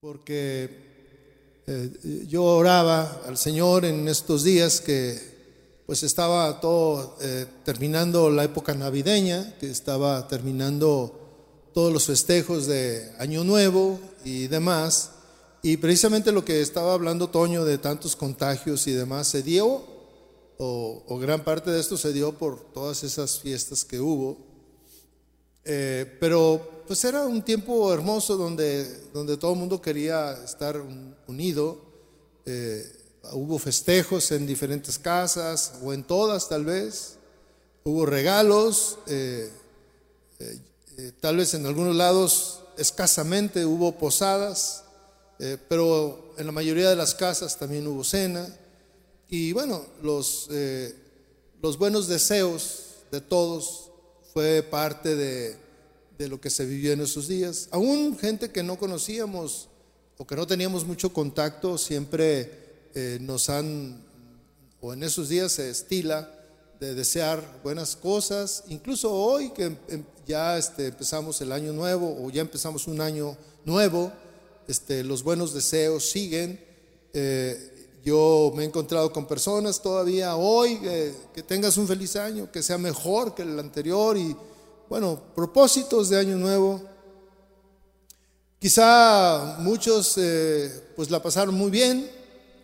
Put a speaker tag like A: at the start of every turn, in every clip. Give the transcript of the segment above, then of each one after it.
A: porque eh, yo oraba al Señor en estos días que pues estaba todo eh, terminando la época navideña, que estaba terminando todos los festejos de Año Nuevo y demás. Y precisamente lo que estaba hablando Toño de tantos contagios y demás se dio, o, o gran parte de esto se dio por todas esas fiestas que hubo. Eh, pero pues era un tiempo hermoso donde, donde todo el mundo quería estar unido. Eh, hubo festejos en diferentes casas o en todas tal vez. Hubo regalos, eh, tal vez en algunos lados escasamente hubo posadas, pero en la mayoría de las casas también hubo cena. Y bueno, los, los buenos deseos de todos fue parte de, lo que se vivió en esos días. Aún gente que no conocíamos o que no teníamos mucho contacto, siempre eh, nos han, o en esos días se estila de desear buenas cosas, incluso hoy que em, ya este, empezamos el año nuevo o ya empezamos un año nuevo, este, los buenos deseos siguen. Eh, yo me he encontrado con personas todavía hoy, que tengas un feliz año, que sea mejor que el anterior y, bueno, propósitos de año nuevo. Quizá muchos eh, pues la pasaron muy bien,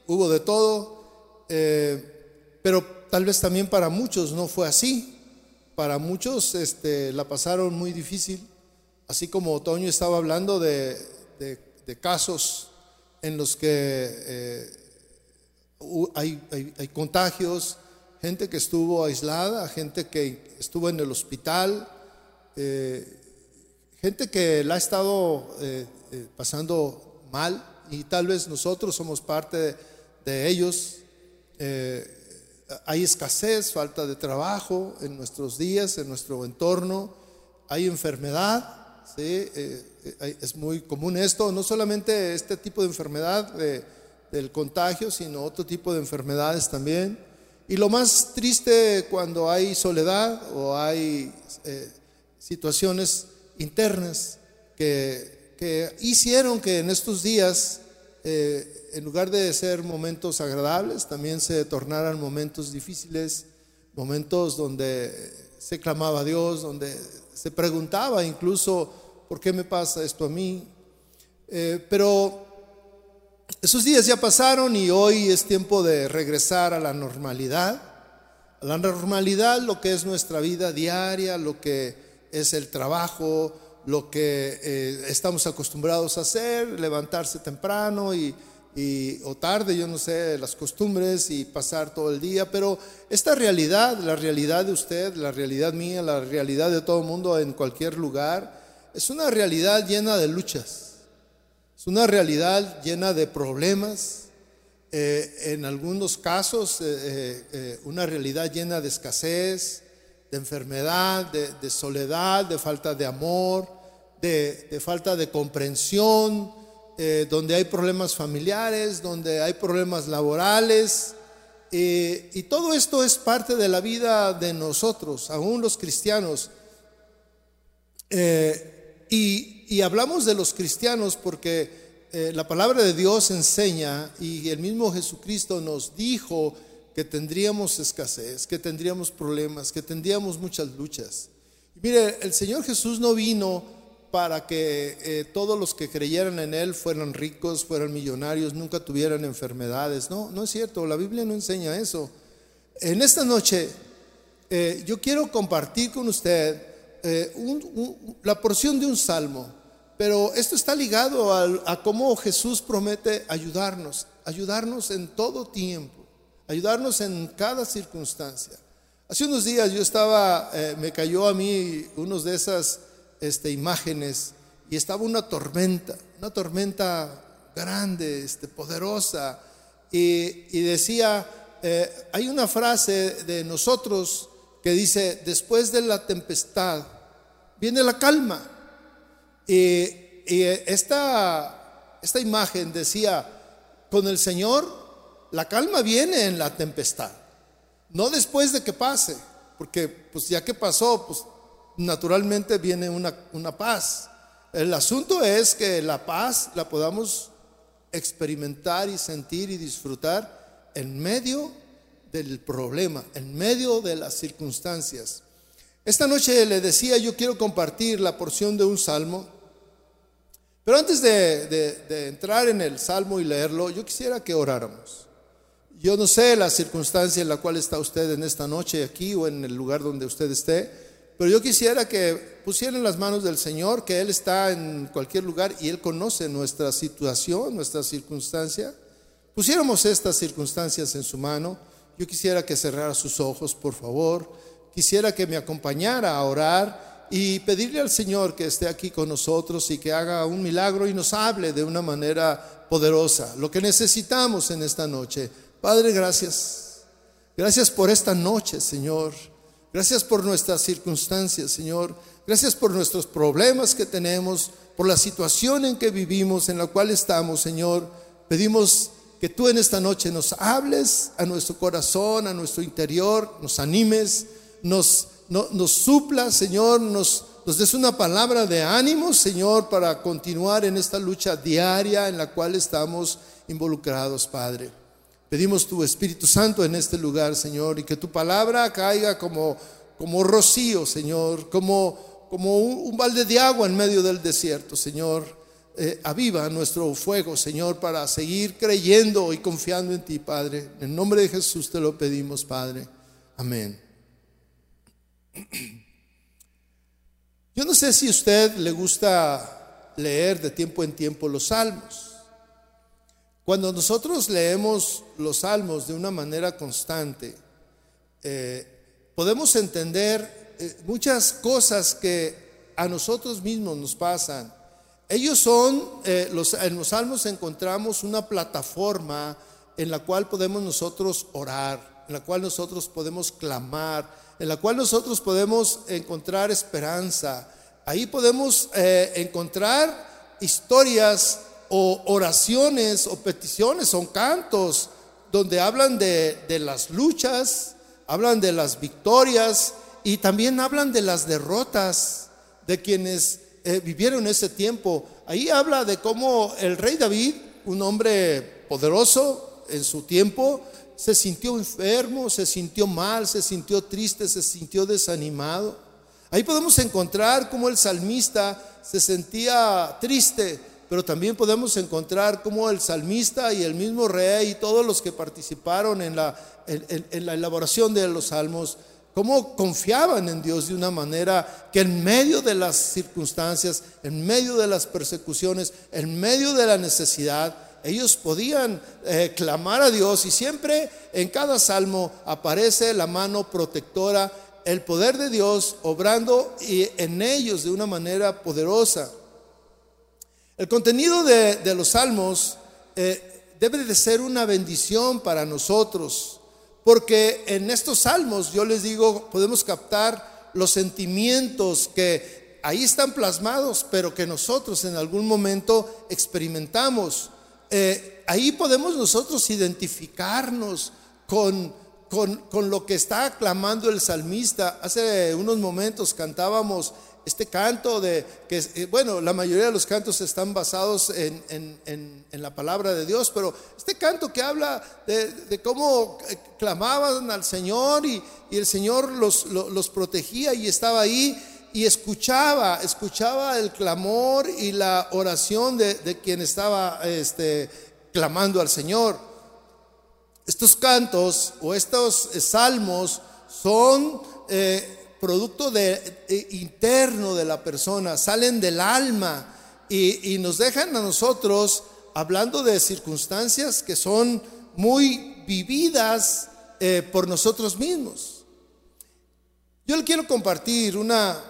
A: hubo de todo, eh, pero tal vez también para muchos no fue así. Para muchos este, la pasaron muy difícil, así como Otoño estaba hablando de, casos en los que... Eh, hay, hay, contagios, gente que estuvo aislada, gente que estuvo en el hospital, eh, gente que la ha estado eh, eh, pasando mal y tal vez nosotros somos parte de, ellos. hay escasez, falta de trabajo en nuestros días, en nuestro entorno, hay enfermedad. ¿sí? es muy común esto, no solamente este tipo de enfermedad del contagio, sino otro tipo de enfermedades también. Y lo más triste cuando hay soledad o hay situaciones internas que, que, hicieron que en estos días, eh, en lugar de ser momentos agradables, también se tornaran momentos difíciles, momentos donde se clamaba a Dios, donde se preguntaba incluso, ¿por qué me pasa esto a mí? Eh, pero esos días ya pasaron y hoy es tiempo de regresar a la normalidad. A la normalidad, lo que es nuestra vida diaria, lo que es el trabajo, lo que eh, estamos acostumbrados a hacer, levantarse temprano y, o tarde, yo no sé, las costumbres y pasar todo el día, pero esta realidad, la realidad de usted, la realidad mía, la realidad de todo el mundo en cualquier lugar, es una realidad llena de luchas es una realidad llena de problemas, eh, en algunos casos eh, una realidad llena de escasez, de enfermedad, de, soledad, de falta de amor, de, falta de comprensión, donde hay problemas familiares, donde hay problemas laborales. y todo esto es parte de la vida de nosotros, aún los cristianos. y, y hablamos de los cristianos porque eh, la palabra de Dios enseña y el mismo Jesucristo nos dijo que tendríamos escasez, que tendríamos problemas, que tendríamos muchas luchas. mire, el Señor Jesús no vino para que eh, todos los que creyeran en Él fueran ricos, fueran millonarios, nunca tuvieran enfermedades. No, no es cierto, la Biblia no enseña eso. En esta noche eh, yo quiero compartir con usted la porción de un salmo pero esto está ligado a, cómo Jesús promete ayudarnos, ayudarnos en todo tiempo, ayudarnos en cada circunstancia. Hace unos días yo estaba, eh, me cayó a mí unos de esas este, imágenes y estaba una tormenta, una tormenta grande, este, poderosa, y, decía, eh, hay una frase de nosotros que dice, después de la tempestad viene la calma. Y, esta, esta imagen decía, con el Señor la calma viene en la tempestad, no después de que pase, porque pues ya que pasó, pues naturalmente viene una, una paz. El asunto es que la paz la podamos experimentar y sentir y disfrutar en medio del problema, en medio de las circunstancias. Esta noche le decía, yo quiero compartir la porción de un salmo, pero antes de, entrar en el salmo y leerlo, yo quisiera que oráramos. Yo no sé la circunstancia en la cual está usted en esta noche aquí o en el lugar donde usted esté, pero yo quisiera que pusieran las manos del Señor, que Él está en cualquier lugar y Él conoce nuestra situación, nuestra circunstancia. Pusiéramos estas circunstancias en su mano. Yo quisiera que cerrara sus ojos, por favor. Quisiera que me acompañara a orar y pedirle al Señor que esté aquí con nosotros y que haga un milagro y nos hable de una manera poderosa. Lo que necesitamos en esta noche. Padre, gracias. Gracias por esta noche, Señor. Gracias por nuestras circunstancias, Señor. Gracias por nuestros problemas que tenemos, por la situación en que vivimos, en la cual estamos, Señor. Pedimos que tú en esta noche nos hables a nuestro corazón, a nuestro interior, nos animes, nos, nos suplas, Señor, nos, nos des una palabra de ánimo, Señor, para continuar en esta lucha diaria en la cual estamos involucrados, Padre. Pedimos tu Espíritu Santo en este lugar, Señor, y que tu palabra caiga como, como rocío, Señor, como, como un, balde de agua en medio del desierto, Señor. Eh, aviva nuestro fuego, Señor, para seguir creyendo y confiando en ti, Padre. En nombre de Jesús te lo pedimos, Padre. Amén. Yo no sé si a usted le gusta leer de tiempo en tiempo los salmos. Cuando nosotros leemos los salmos de una manera constante, eh, podemos entender eh, muchas cosas que a nosotros mismos nos pasan. Ellos son, eh, los, en los salmos encontramos una plataforma en la cual podemos nosotros orar, en la cual nosotros podemos clamar, en la cual nosotros podemos encontrar esperanza. Ahí podemos encontrar historias o oraciones o peticiones, son cantos donde hablan de, las luchas, hablan de las victorias y también hablan de las derrotas de quienes eh, vivieron ese tiempo. Ahí habla de cómo el rey David, un hombre poderoso en su tiempo, se sintió enfermo, se sintió mal, se sintió triste, se sintió desanimado. Ahí podemos encontrar cómo el salmista se sentía triste pero también podemos encontrar cómo el salmista y el mismo rey y todos los que participaron en la, en, la elaboración de los salmos, cómo confiaban en Dios de una manera que en medio de las circunstancias, en medio de las persecuciones, en medio de la necesidad, ellos podían eh, clamar a Dios y siempre en cada salmo aparece la mano protectora, el poder de Dios obrando y en ellos de una manera poderosa. El contenido de, los salmos eh, debe de ser una bendición para nosotros, porque en estos salmos, yo les digo, podemos captar los sentimientos que ahí están plasmados, pero que nosotros en algún momento experimentamos. Eh, ahí podemos nosotros identificarnos con, con, con, lo que está clamando el salmista. Hace unos momentos cantábamos este canto de que, eh, bueno, la mayoría de los cantos están basados en, la palabra de Dios, pero este canto que habla de, cómo eh, clamaban al Señor y, el Señor los, los, protegía y estaba ahí y escuchaba, escuchaba el clamor y la oración de, quien estaba este, clamando al Señor. Estos cantos o estos salmos son... Eh, producto de, interno de la persona, salen del alma y, nos dejan a nosotros hablando de circunstancias que son muy vividas eh, por nosotros mismos. Yo le quiero compartir una,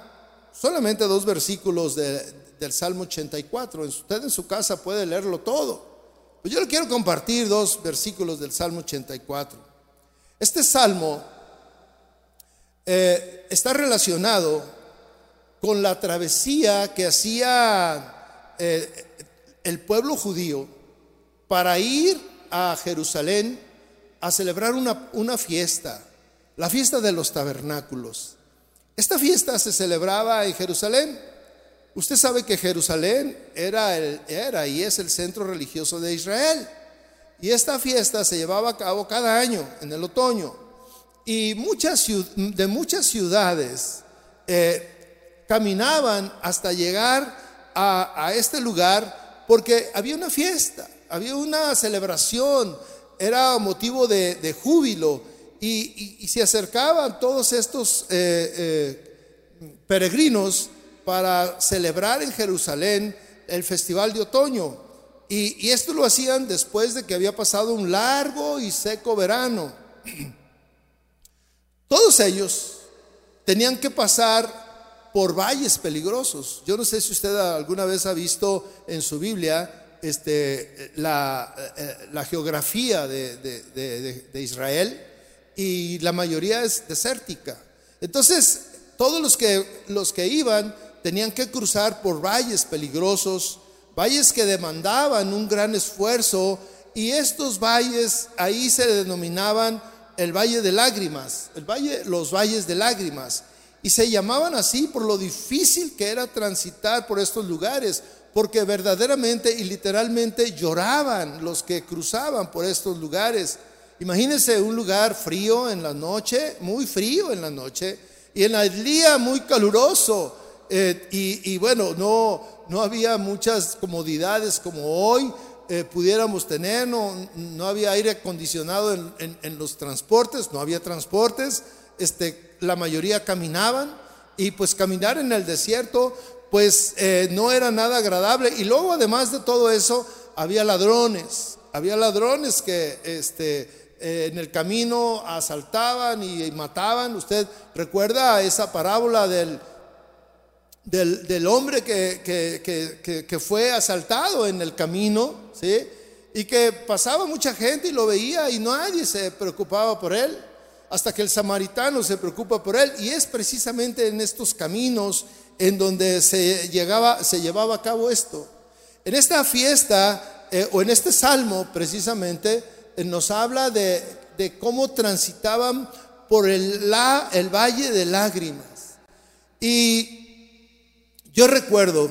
A: solamente dos versículos del Salmo 84. Usted en su casa puede leerlo todo. Pero yo le quiero compartir dos versículos del Salmo 84. Este salmo eh, está relacionado con la travesía que hacía eh, el pueblo judío para ir a Jerusalén a celebrar una, una fiesta, la fiesta de los tabernáculos. Esta fiesta se celebraba en Jerusalén Usted sabe que Jerusalén era, el, era y es el centro religioso de Israel. Y esta fiesta se llevaba a cabo cada año, en el otoño. Y muchas, de muchas ciudades eh, caminaban hasta llegar a, este lugar porque había una fiesta, había una celebración, era motivo de, júbilo. Y, se acercaban todos estos eh, eh, peregrinos para celebrar en Jerusalén el festival de otoño. Y, esto lo hacían después de que había pasado un largo y seco verano. Todos ellos tenían que pasar por valles peligrosos. Yo no sé si usted alguna vez ha visto en su Biblia este, la, eh, la geografía de, de, Israel y la mayoría es desértica. Entonces, todos los que, los que iban tenían que cruzar por valles peligrosos, valles que demandaban un gran esfuerzo y estos valles ahí se denominaban el valle de lágrimas, el valle, los valles de lágrimas. Y se llamaban así por lo difícil que era transitar por estos lugares, porque verdaderamente y literalmente lloraban los que cruzaban por estos lugares. Imagínense un lugar frío en la noche, muy frío en la noche, y en el día muy caluroso. Eh, y, bueno, no, no había muchas comodidades como hoy eh, pudiéramos tener, no, no, había aire acondicionado en, los transportes, no había transportes, este, la mayoría caminaban y pues caminar en el desierto pues eh, no era nada agradable y luego además de todo eso había ladrones, había ladrones que este, en el camino asaltaban y mataban, usted recuerda esa parábola del del, hombre que, que, fue asaltado en el camino, ¿sí? Y que pasaba mucha gente y lo veía y nadie se preocupaba por él, hasta que el samaritano se preocupa por él. Y es precisamente en estos caminos en donde se, llegaba, se llevaba a cabo esto. En esta fiesta, eh, o en este salmo precisamente, eh, nos habla de, de, cómo transitaban por el, la, el valle de lágrimas. Y yo recuerdo,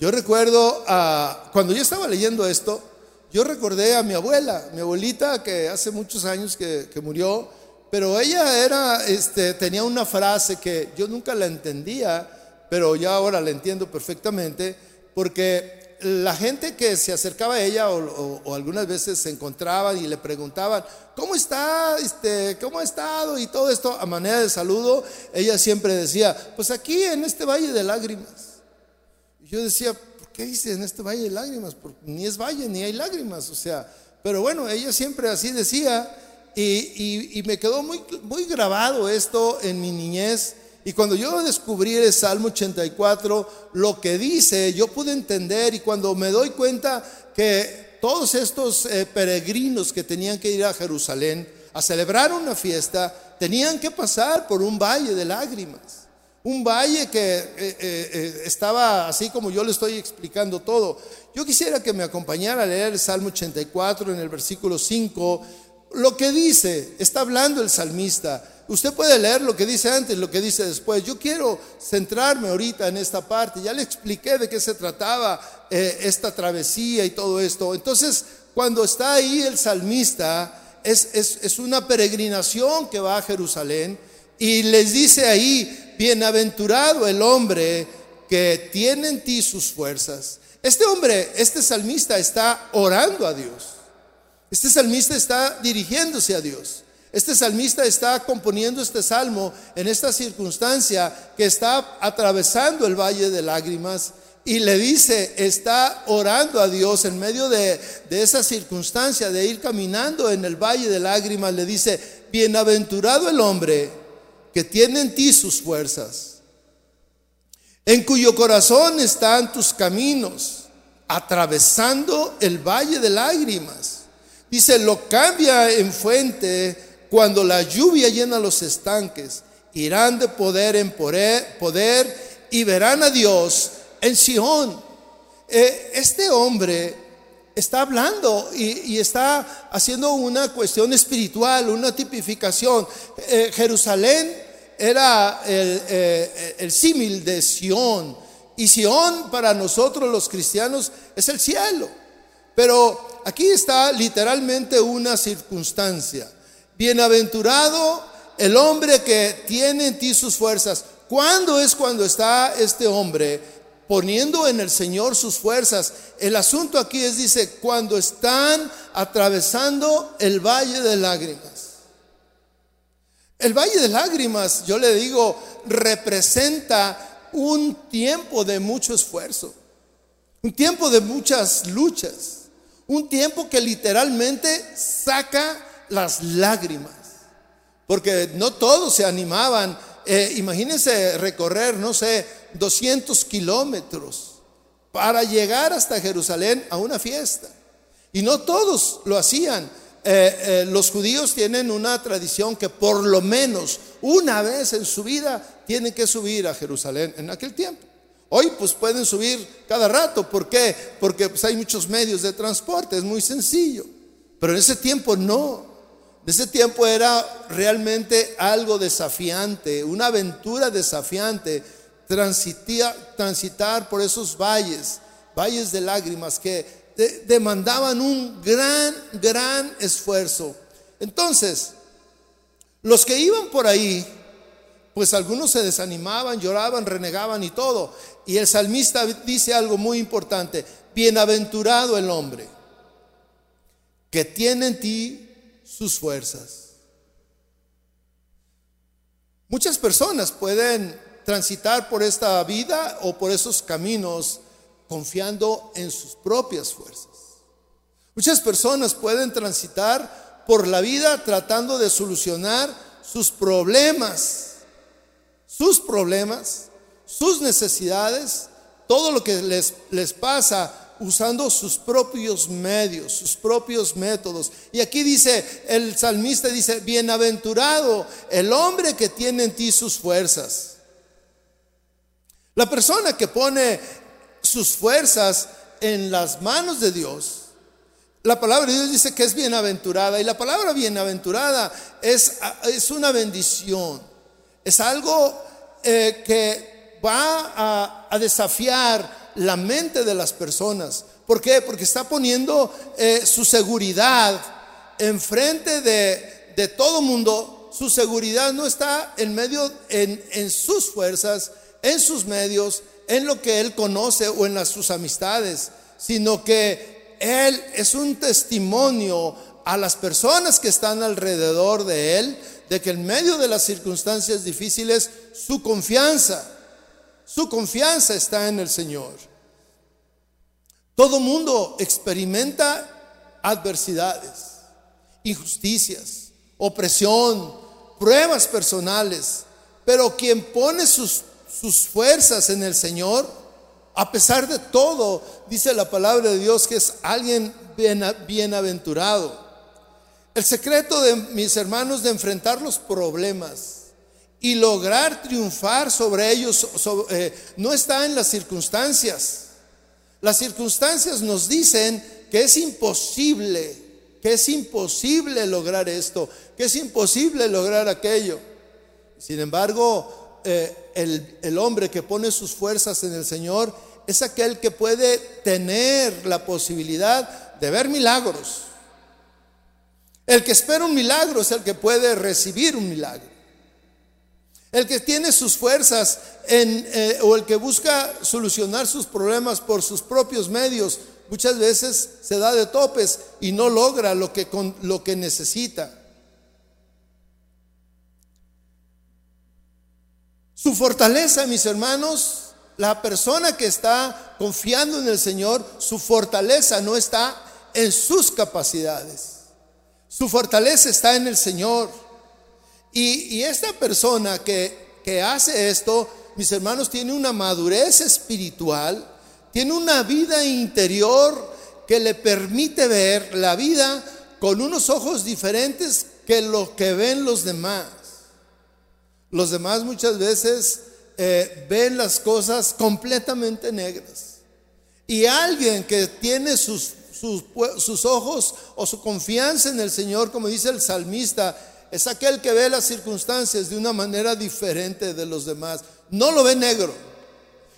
A: yo recuerdo a, cuando yo estaba leyendo esto, yo recordé a mi abuela, mi abuelita que hace muchos años que, murió, pero ella era, este, tenía una frase que yo nunca la entendía, pero ya ahora la entiendo perfectamente, porque la gente que se acercaba a ella o, algunas veces se encontraban y le preguntaban, ¿cómo está? Este, ¿Cómo ha estado? Y todo esto a manera de saludo, ella siempre decía, pues aquí en este valle de lágrimas. Yo decía, ¿por qué dice en este valle de lágrimas? Porque ni es valle ni hay lágrimas, o sea, pero bueno, ella siempre así decía y, y me quedó muy, muy grabado esto en mi niñez. Y cuando yo descubrí el Salmo 84, lo que dice, yo pude entender y cuando me doy cuenta que todos estos eh, peregrinos que tenían que ir a Jerusalén a celebrar una fiesta, tenían que pasar por un valle de lágrimas. Un valle que eh, eh, estaba así como yo le estoy explicando todo. Yo quisiera que me acompañara a leer el Salmo 84 en el versículo 5. Lo que dice, está hablando el salmista. Usted puede leer lo que dice antes, lo que dice después. Yo quiero centrarme ahorita en esta parte. Ya le expliqué de qué se trataba eh, esta travesía y todo esto. Entonces, cuando está ahí el salmista, es, es una peregrinación que va a Jerusalén y les dice ahí, bienaventurado el hombre que tiene en ti sus fuerzas. Este hombre, este salmista está orando a Dios. Este salmista está dirigiéndose a Dios. Este salmista está componiendo este salmo en esta circunstancia que está atravesando el valle de lágrimas y le dice, está orando a Dios en medio de, esa circunstancia de ir caminando en el valle de lágrimas, le dice, bienaventurado el hombre que tiene en ti sus fuerzas, en cuyo corazón están tus caminos, atravesando el valle de lágrimas. Dice, lo cambia en fuente cuando la lluvia llena los estanques, irán de poder en poder y verán a Dios en Sion. Eh, este hombre está hablando y, está haciendo una cuestión espiritual, una tipificación. Eh, Jerusalén era el, eh, símil de Sion Y Sión para nosotros los cristianos es el cielo. Pero aquí está literalmente una circunstancia. Bienaventurado el hombre que tiene en ti sus fuerzas. ¿Cuándo es cuando está este hombre poniendo en el Señor sus fuerzas? El asunto aquí es, dice, cuando están atravesando el valle de lágrimas. El valle de lágrimas, yo le digo, representa un tiempo de mucho esfuerzo, un tiempo de muchas luchas, un tiempo que literalmente saca las lágrimas, porque no todos se animaban. Eh, imagínense recorrer, no sé, 200 kilómetros para llegar hasta Jerusalén a una fiesta. Y no todos lo hacían. Eh, eh, los judíos tienen una tradición que por lo menos una vez en su vida tienen que subir a Jerusalén en aquel tiempo. Hoy pues pueden subir cada rato, ¿por qué? Porque pues, hay muchos medios de transporte, es muy sencillo. Pero en ese tiempo no. En ese tiempo era realmente algo desafiante, una aventura desafiante, transitar por esos valles, valles de lágrimas que demandaban un gran, gran esfuerzo. Entonces, los que iban por ahí, pues algunos se desanimaban, lloraban, renegaban y todo. Y el salmista dice algo muy importante, bienaventurado el hombre que tiene en ti sus fuerzas. Muchas personas pueden transitar por esta vida o por esos caminos confiando en sus propias fuerzas. Muchas personas pueden transitar por la vida tratando de solucionar sus problemas, sus problemas, sus necesidades, todo lo que les, les pasa usando sus propios medios, sus propios métodos. Y aquí dice, el salmista dice, bienaventurado el hombre que tiene en ti sus fuerzas. La persona que pone sus fuerzas en las manos de Dios, la palabra de Dios dice que es bienaventurada y la palabra bienaventurada es, es una bendición, es algo eh, que va a, desafiar la mente de las personas. ¿Por qué? Porque está poniendo eh, su seguridad enfrente de, de todo mundo. Su seguridad no está en medio, en, en sus fuerzas, en sus medios, en lo que él conoce o en las, sus amistades, sino que él es un testimonio a las personas que están alrededor de él de que en medio de las circunstancias difíciles su confianza, su confianza está en el Señor. Todo mundo experimenta adversidades, injusticias, opresión, pruebas personales, pero quien pone sus sus fuerzas en el Señor, a pesar de todo, dice la palabra de Dios que es alguien bienaventurado. El secreto de mis hermanos de enfrentar los problemas y lograr triunfar sobre ellos eh, no está en las circunstancias. Las circunstancias nos dicen que es imposible, que es imposible lograr esto, que es imposible lograr aquello. Sin embargo, eh, el, el hombre que pone sus fuerzas en el Señor es aquel que puede tener la posibilidad de ver milagros. El que espera un milagro es el que puede recibir un milagro. El que tiene sus fuerzas eh, o el que busca solucionar sus problemas por sus propios medios, muchas veces se da de topes y no logra lo que, lo que necesita. Su fortaleza, mis hermanos, la persona que está confiando en el Señor, su fortaleza no está en sus capacidades. Su fortaleza está en el Señor. Y, esta persona que, hace esto, mis hermanos, tiene una madurez espiritual, tiene una vida interior que le permite ver la vida con unos ojos diferentes que lo que ven los demás. Los demás muchas veces eh, ven las cosas completamente negras. Y alguien que tiene sus, ojos o su confianza en el Señor, como dice el salmista, es aquel que ve las circunstancias de una manera diferente de los demás. No lo ve negro.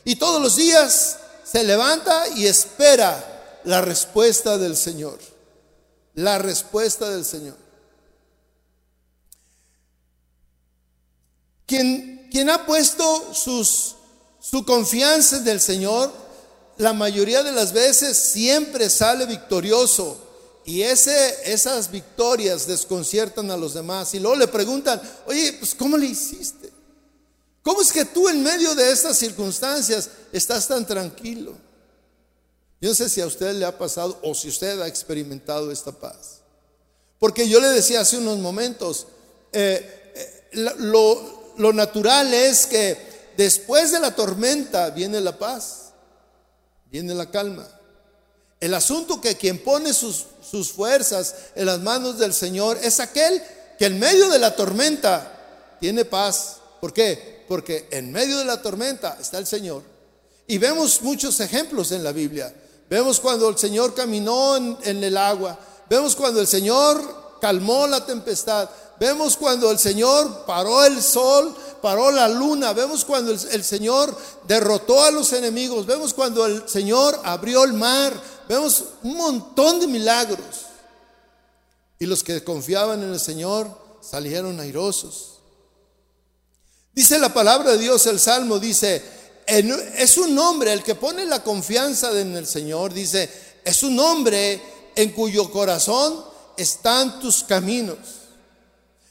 A: Y todos los días se levanta y espera la respuesta del Señor. La respuesta del Señor. Quien, quien ha puesto sus, su confianza en el Señor, la mayoría de las veces siempre sale victorioso. Y esas victorias desconciertan a los demás. Y luego le preguntan, oye, pues ¿cómo le hiciste? ¿Cómo es que tú en medio de estas circunstancias estás tan tranquilo? Yo no sé si a usted le ha pasado o si usted ha experimentado esta paz. Porque yo le decía hace unos momentos, eh, eh, lo, lo natural es que después de la tormenta viene la paz, viene la calma. El asunto que quien pone sus, sus fuerzas en las manos del Señor es aquel que en medio de la tormenta tiene paz. ¿Por qué? porque en medio de la tormenta está el Señor. Y vemos muchos ejemplos en la Biblia. Vemos cuando el Señor caminó en, el agua. Vemos cuando el Señor calmó la tempestad. Vemos cuando el Señor paró el sol, paró la luna. Vemos cuando el, el, Señor derrotó a los enemigos. Vemos cuando el Señor abrió el mar. Vemos un montón de milagros. Y los que confiaban en el Señor salieron airosos. Dice la palabra de Dios, el Salmo dice, es un hombre, el que pone la confianza en el Señor, dice, es un hombre en cuyo corazón están tus caminos,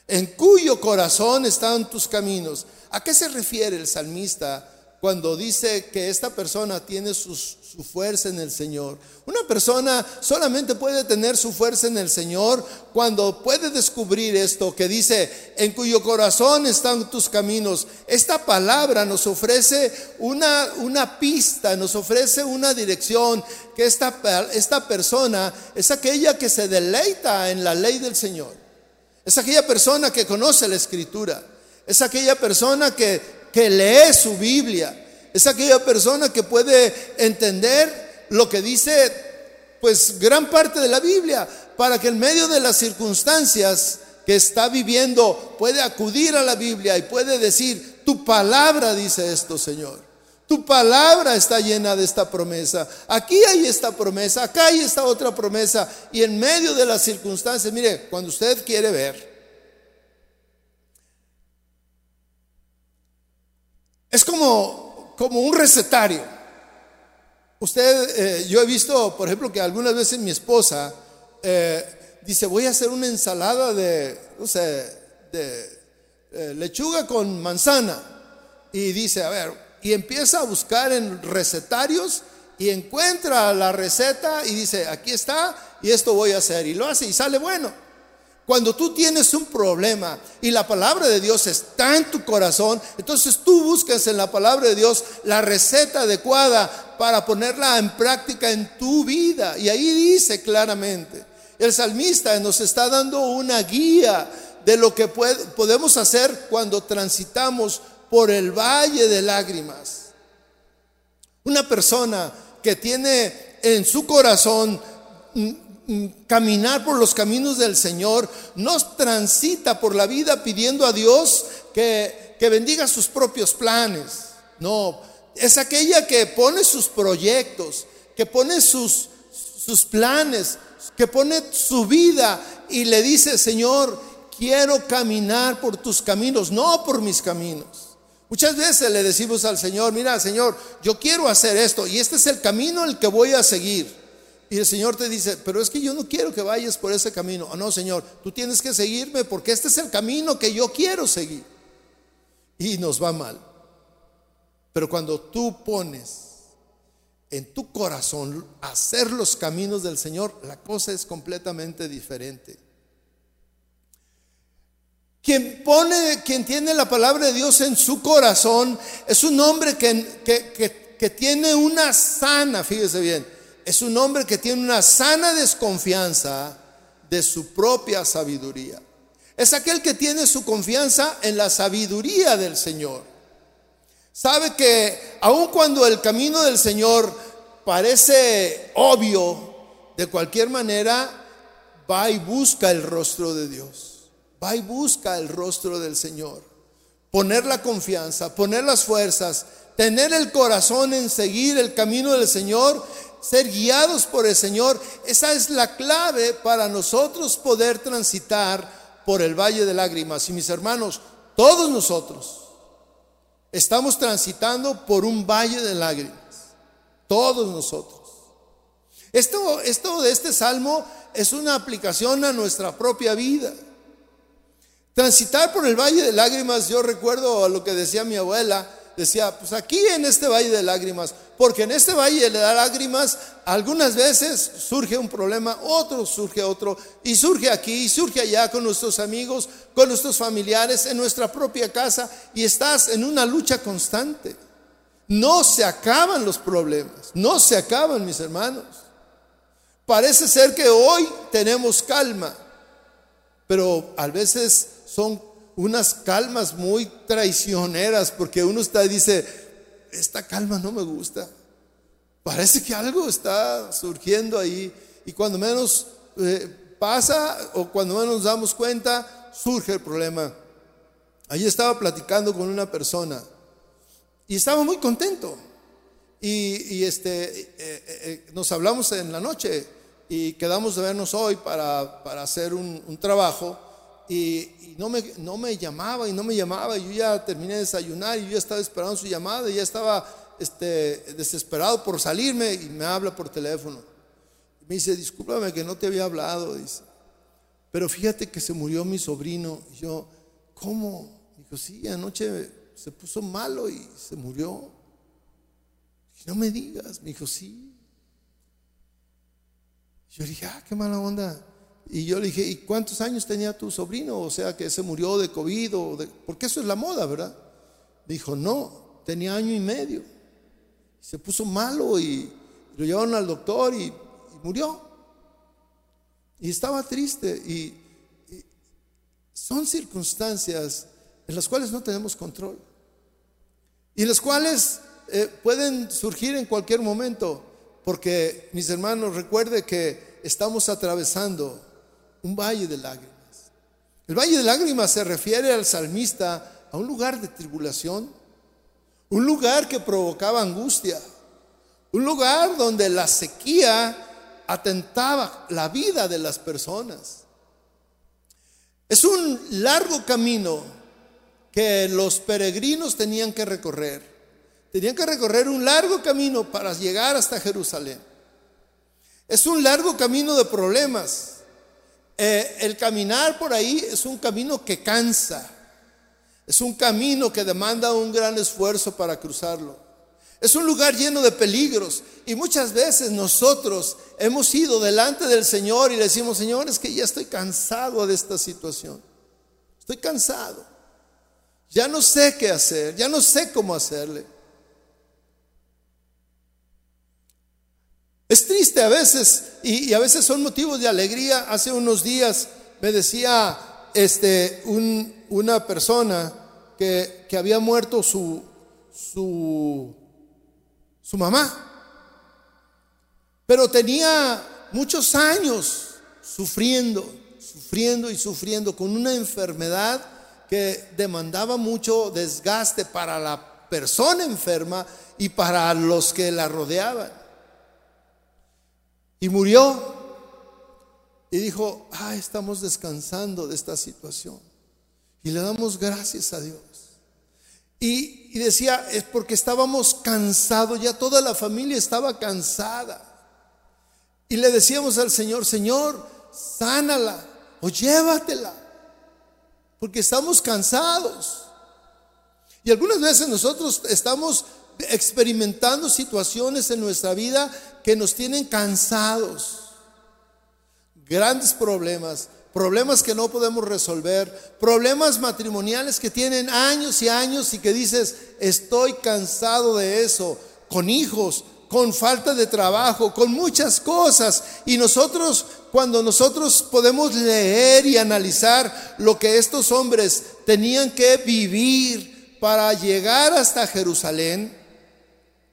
A: en cuyo corazón están tus caminos. ¿A qué se refiere el salmista cuando dice que esta persona tiene su, fuerza en el Señor. Una persona solamente puede tener su fuerza en el Señor cuando puede descubrir esto que dice, en cuyo corazón están tus caminos. Esta palabra nos ofrece una, una pista, nos ofrece una dirección, que esta, esta persona es aquella que se deleita en la ley del Señor. Es aquella persona que conoce la escritura. Es aquella persona que que lee su Biblia. Es aquella persona que puede entender lo que dice pues gran parte de la Biblia para que en medio de las circunstancias que está viviendo puede acudir a la Biblia y puede decir, tu palabra dice esto, Señor. Tu palabra está llena de esta promesa. Aquí hay esta promesa, acá hay esta otra promesa. Y en medio de las circunstancias, mire, cuando usted quiere ver, Es como, como un recetario. Usted, eh, yo he visto, por ejemplo, que algunas veces mi esposa eh, dice, voy a hacer una ensalada de, no sé, de eh, lechuga con manzana. Y dice, a ver, y empieza a buscar en recetarios y encuentra la receta y dice, aquí está y esto voy a hacer. Y lo hace y sale bueno. Cuando tú tienes un problema y la palabra de Dios está en tu corazón, entonces tú buscas en la palabra de Dios la receta adecuada para ponerla en práctica en tu vida. Y ahí dice claramente, el salmista nos está dando una guía de lo que podemos hacer cuando transitamos por el valle de lágrimas. Una persona que tiene en su corazón caminar por los caminos del Señor, no transita por la vida pidiendo a Dios que, que bendiga sus propios planes. No, es aquella que pone sus proyectos, que pone sus, sus planes, que pone su vida y le dice, Señor, quiero caminar por tus caminos, no por mis caminos. Muchas veces le decimos al Señor, mira, Señor, yo quiero hacer esto y este es el camino el que voy a seguir. Y el Señor te dice, pero es que yo no quiero que vayas por ese camino. Oh, no, Señor, tú tienes que seguirme porque este es el camino que yo quiero seguir. Y nos va mal. Pero cuando tú pones en tu corazón hacer los caminos del Señor, la cosa es completamente diferente. Quien pone, quien tiene la palabra de Dios en su corazón, es un hombre que, que, que tiene una sana, fíjese bien, es un hombre que tiene una sana desconfianza de su propia sabiduría. Es aquel que tiene su confianza en la sabiduría del Señor. Sabe que aun cuando el camino del Señor parece obvio, de cualquier manera va y busca el rostro de Dios. Va y busca el rostro del Señor. Poner la confianza, poner las fuerzas, tener el corazón en seguir el camino del Señor, ser guiados por el Señor. Esa es la clave para nosotros poder transitar por el valle de lágrimas. Y mis hermanos, todos nosotros estamos transitando por un valle de lágrimas. Todos nosotros. Esto, esto de este salmo es una aplicación a nuestra propia vida. Transitar por el valle de lágrimas, yo recuerdo lo que decía mi abuela, decía, pues aquí en este valle de lágrimas, porque en este valle de lágrimas algunas veces surge un problema, otro surge otro, y surge aquí, y surge allá con nuestros amigos, con nuestros familiares, en nuestra propia casa, y estás en una lucha constante. No se acaban los problemas, no se acaban mis hermanos. Parece ser que hoy tenemos calma, pero a veces son unas calmas muy traicioneras porque uno está dice, esta calma no me gusta. Parece que algo está surgiendo ahí y cuando menos eh, pasa o cuando menos nos damos cuenta, surge el problema. Allí estaba platicando con una persona y estaba muy contento. Y, este, eh, eh, nos hablamos en la noche y quedamos de vernos hoy para, hacer un trabajo y, no, me, no me llamaba y no me llamaba. Yo ya terminé de desayunar y yo ya estaba esperando su llamada y ya estaba este, desesperado por salirme y me habla por teléfono. Me dice, discúlpame que no te había hablado, dice. Pero fíjate que se murió mi sobrino. Y yo, ¿cómo? Dijo, sí, anoche se puso malo y se murió. Y no me digas, me dijo, sí. Yo dije, ah, qué mala onda. Y yo le dije, ¿y cuántos años tenía tu sobrino? O sea, que se murió de COVID, o de... porque eso es la moda, ¿verdad? Dijo, no, tenía año y medio. Se puso malo y lo llevaron al doctor y, murió. Y estaba triste. Y, son circunstancias en las cuales no tenemos control. Y en las cuales eh, pueden surgir en cualquier momento. Porque, mis hermanos, recuerde que estamos atravesando un valle de lágrimas. El valle de lágrimas se refiere al salmista a un lugar de tribulación, un lugar que provocaba angustia, un lugar donde la sequía atentaba la vida de las personas. Es un largo camino que los peregrinos tenían que recorrer. Tenían que recorrer un largo camino para llegar hasta Jerusalén. Es un largo camino de problemas. Eh, el caminar por ahí es un camino que cansa, es un camino que demanda un gran esfuerzo para cruzarlo. Es un lugar lleno de peligros y muchas veces nosotros hemos ido delante del Señor y le decimos, Señor, es que ya estoy cansado de esta situación. Estoy cansado. Ya no sé qué hacer, ya no sé cómo hacerle. Es triste a veces y, a veces son motivos de alegría. Hace unos días me decía este, una persona que, había muerto su, su, su mamá, pero tenía muchos años sufriendo, sufriendo y sufriendo con una enfermedad que demandaba mucho desgaste para la persona enferma y para los que la rodeaban. Y murió. Y dijo, ah, estamos descansando de esta situación. Y le damos gracias a Dios. Y, y decía, es porque estábamos cansados, ya toda la familia estaba cansada. Y le decíamos al Señor, Señor, sánala o llévatela, porque estamos cansados. Y algunas veces nosotros estamos experimentando situaciones en nuestra vida que nos tienen cansados. Grandes problemas, problemas que no podemos resolver, problemas matrimoniales que tienen años y años y que dices, estoy cansado de eso, con hijos, con falta de trabajo, con muchas cosas. Y nosotros, cuando nosotros podemos leer y analizar lo que estos hombres tenían que vivir para llegar hasta Jerusalén,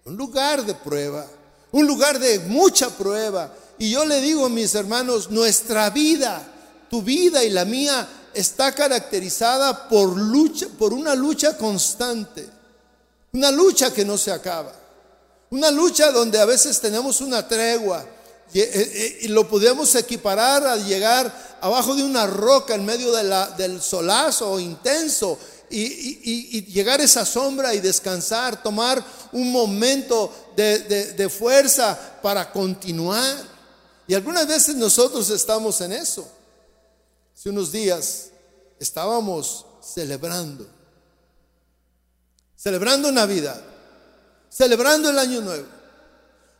A: un lugar de prueba, un lugar de mucha prueba. Y yo le digo a mis hermanos, nuestra vida, tu vida y la mía está caracterizada por lucha, por una lucha constante. Una lucha que no se acaba. Una lucha donde a veces tenemos una tregua y, eh, eh, lo podemos equiparar a llegar abajo de una roca en medio la, del solazo intenso y, llegar a esa sombra y descansar, tomar un momento de, de fuerza para continuar. Y algunas veces nosotros estamos en eso. Hace unos días estábamos celebrando, celebrando Navidad, celebrando el Año Nuevo.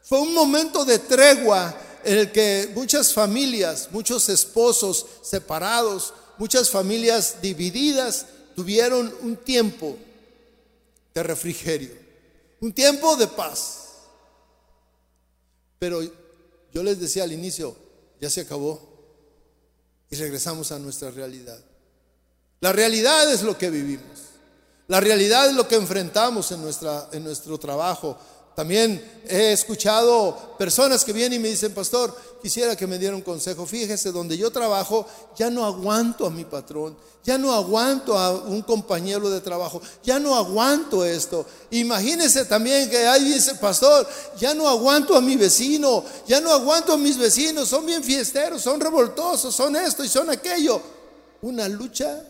A: Fue un momento de tregua en el que muchas familias, muchos esposos separados, muchas familias divididas, tuvieron un tiempo de refrigerio, un tiempo de paz. Pero yo les decía al inicio, ya se acabó y regresamos a nuestra realidad. La realidad es lo que vivimos. La realidad es lo que enfrentamos en, nuestra, en nuestro trabajo, también he escuchado personas que vienen y me dicen, pastor, quisiera que me diera un consejo. Fíjese, donde yo trabajo, ya no aguanto a mi patrón, ya no aguanto a un compañero de trabajo, ya no aguanto esto. Imagínese también que ahí dice, pastor, ya no aguanto a mi vecino, ya no aguanto a mis vecinos, son bien fiesteros, son revoltosos, son esto y son aquello. Una lucha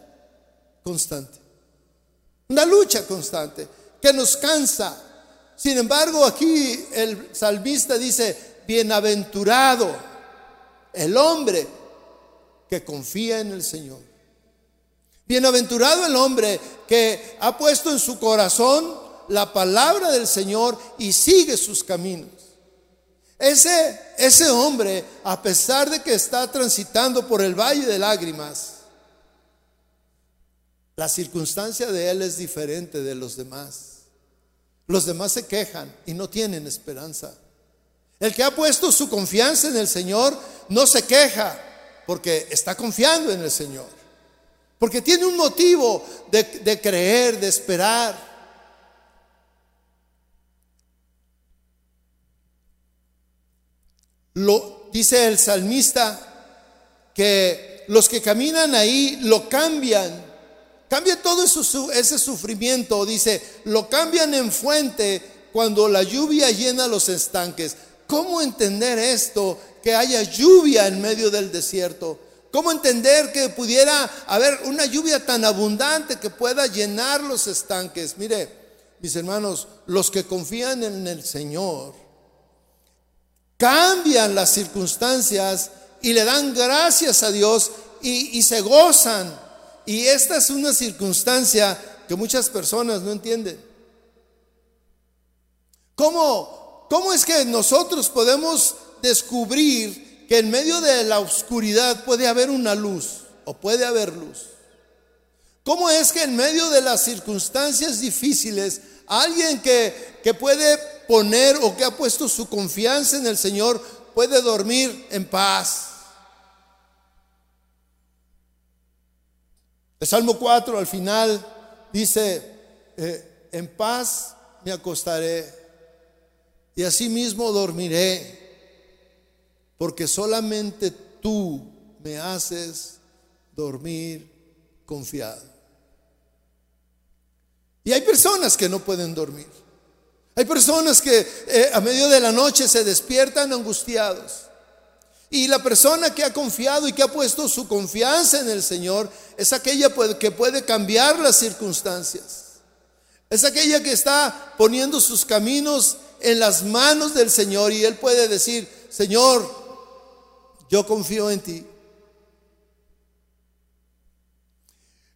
A: constante, una lucha constante que nos cansa sin embargo, aquí el salmista dice, bienaventurado el hombre que confía en el Señor. Bienaventurado el hombre que ha puesto en su corazón la palabra del Señor y sigue sus caminos. Ese, ese hombre, a pesar de que está transitando por el valle de lágrimas, la circunstancia de él es diferente de los demás. Los demás se quejan y no tienen esperanza. El que ha puesto su confianza en el Señor no se queja porque está confiando en el Señor. Porque tiene un motivo de, creer, de esperar. Lo dice el salmista que los que caminan ahí lo cambian Cambia todo ese sufrimiento, dice, lo cambian en fuente cuando la lluvia llena los estanques. ¿Cómo entender esto? Que haya lluvia en medio del desierto. ¿Cómo entender que pudiera haber una lluvia tan abundante que pueda llenar los estanques? Mire, mis hermanos, los que confían en el Señor cambian las circunstancias y le dan gracias a Dios y, y se gozan y esta es una circunstancia que muchas personas no entienden. ¿Cómo, cómo es que nosotros podemos descubrir que en medio de la oscuridad puede haber una luz o puede haber luz? ¿Cómo es que en medio de las circunstancias difíciles, alguien que, que puede poner o que ha puesto su confianza en el Señor puede dormir en paz? El Salmo 4 al final dice, eh, en paz me acostaré y asimismo dormiré, porque solamente tú me haces dormir confiado. Y hay personas que no pueden dormir. Hay personas que eh, a medio de la noche se despiertan angustiados. Y la persona que ha confiado y que ha puesto su confianza en el Señor es aquella que puede cambiar las circunstancias. Es aquella que está poniendo sus caminos en las manos del Señor y Él puede decir, Señor, yo confío en ti.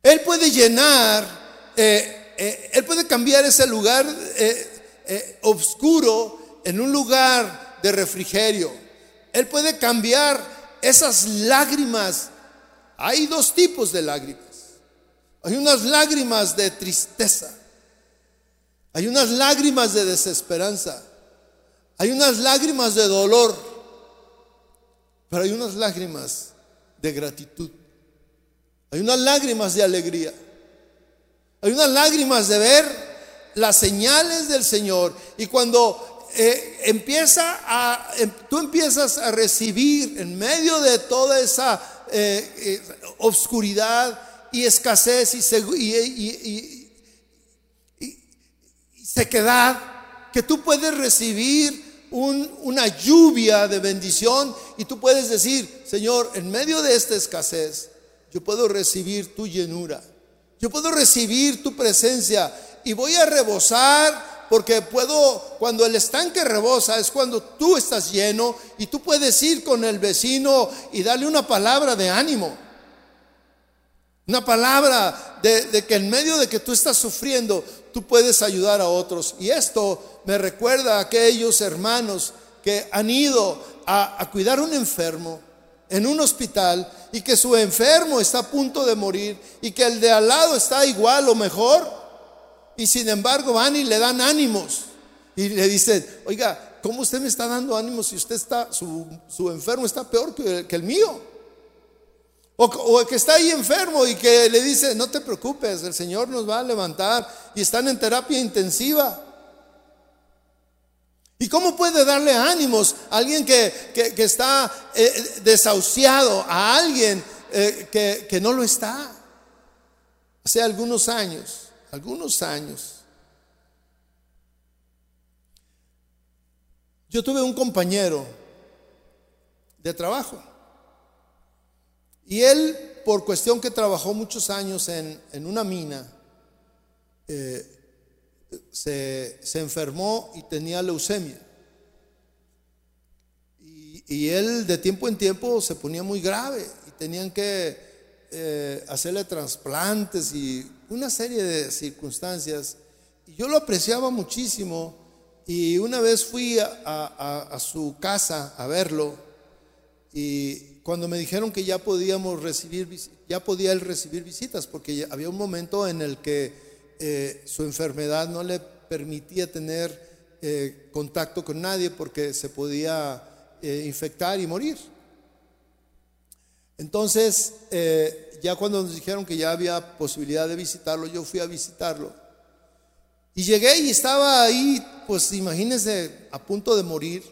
A: Él puede llenar, eh, eh, Él puede cambiar ese lugar eh, oscuro en un lugar de refrigerio. Él puede cambiar esas lágrimas. Hay dos tipos de lágrimas. Hay unas lágrimas de tristeza. Hay unas lágrimas de desesperanza. Hay unas lágrimas de dolor. Pero hay unas lágrimas de gratitud. Hay unas lágrimas de alegría. Hay unas lágrimas de ver las señales del Señor. Y cuando eh, empieza a, em, tú empiezas a recibir en medio de toda esa eh, eh, obscuridad y escasez y, sequedad, que tú puedes recibir una lluvia de bendición y tú puedes decir, Señor, en medio de esta escasez, yo puedo recibir tu llenura, yo puedo recibir tu presencia y voy a rebosar porque puedo, cuando el estanque rebosa es cuando tú estás lleno y tú puedes ir con el vecino y darle una palabra de ánimo. Una palabra de, que en medio de que tú estás sufriendo, tú puedes ayudar a otros. Y esto me recuerda a aquellos hermanos que han ido a, a cuidar a un enfermo en un hospital y que su enfermo está a punto de morir y que el de al lado está igual o mejor. Y sin embargo van y le dan ánimos. Y le dicen, oiga, ¿cómo usted me está dando ánimos si usted está, su, su enfermo está peor que, que el mío? O, que está ahí enfermo y que le dice, no te preocupes, el Señor nos va a levantar y están en terapia intensiva. ¿Y cómo puede darle ánimos a alguien que, está eh, desahuciado, a alguien eh, que, que no lo está? Hace algunos años, algunos años, yo tuve un compañero de trabajo y él, por cuestión que trabajó muchos años en, una mina, eh, se, enfermó y tenía leucemia. Y, él de tiempo en tiempo se ponía muy grave y tenían que eh, hacerle trasplantes y una serie de circunstancias. Yo lo apreciaba muchísimo y una vez fui a su casa a verlo y cuando me dijeron que ya podíamos recibir, ya podía él recibir visitas, porque había un momento en el que eh, su enfermedad no le permitía tener eh, contacto con nadie porque se podía eh, infectar y morir. Entonces, ya cuando nos dijeron que ya había posibilidad de visitarlo, yo fui a visitarlo. Y llegué y estaba ahí, pues imagínense, a punto de morir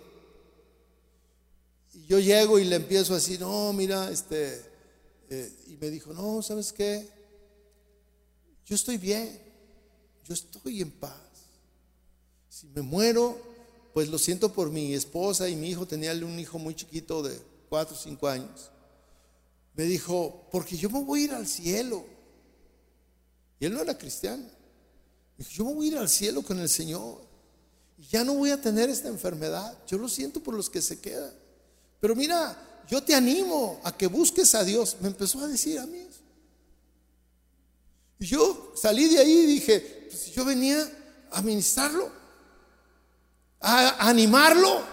A: yo llego y le empiezo a decir, no, mira, este, eh", y me dijo, no, ¿sabes qué? Yo estoy bien, yo estoy en paz. Si me muero, pues lo siento por mi esposa y mi hijo, tenía un hijo muy chiquito de cuatro o cinco años. Me dijo, porque yo me voy a ir al cielo. Y él no era cristiano. Yo me voy a ir al cielo con el Señor. Y ya no voy a tener esta enfermedad. Yo lo siento por los que se quedan. Pero mira, yo te animo a que busques a Dios. Me empezó a decir a mí Y yo salí de ahí y dije, pues yo venía a ministrarlo, a animarlo.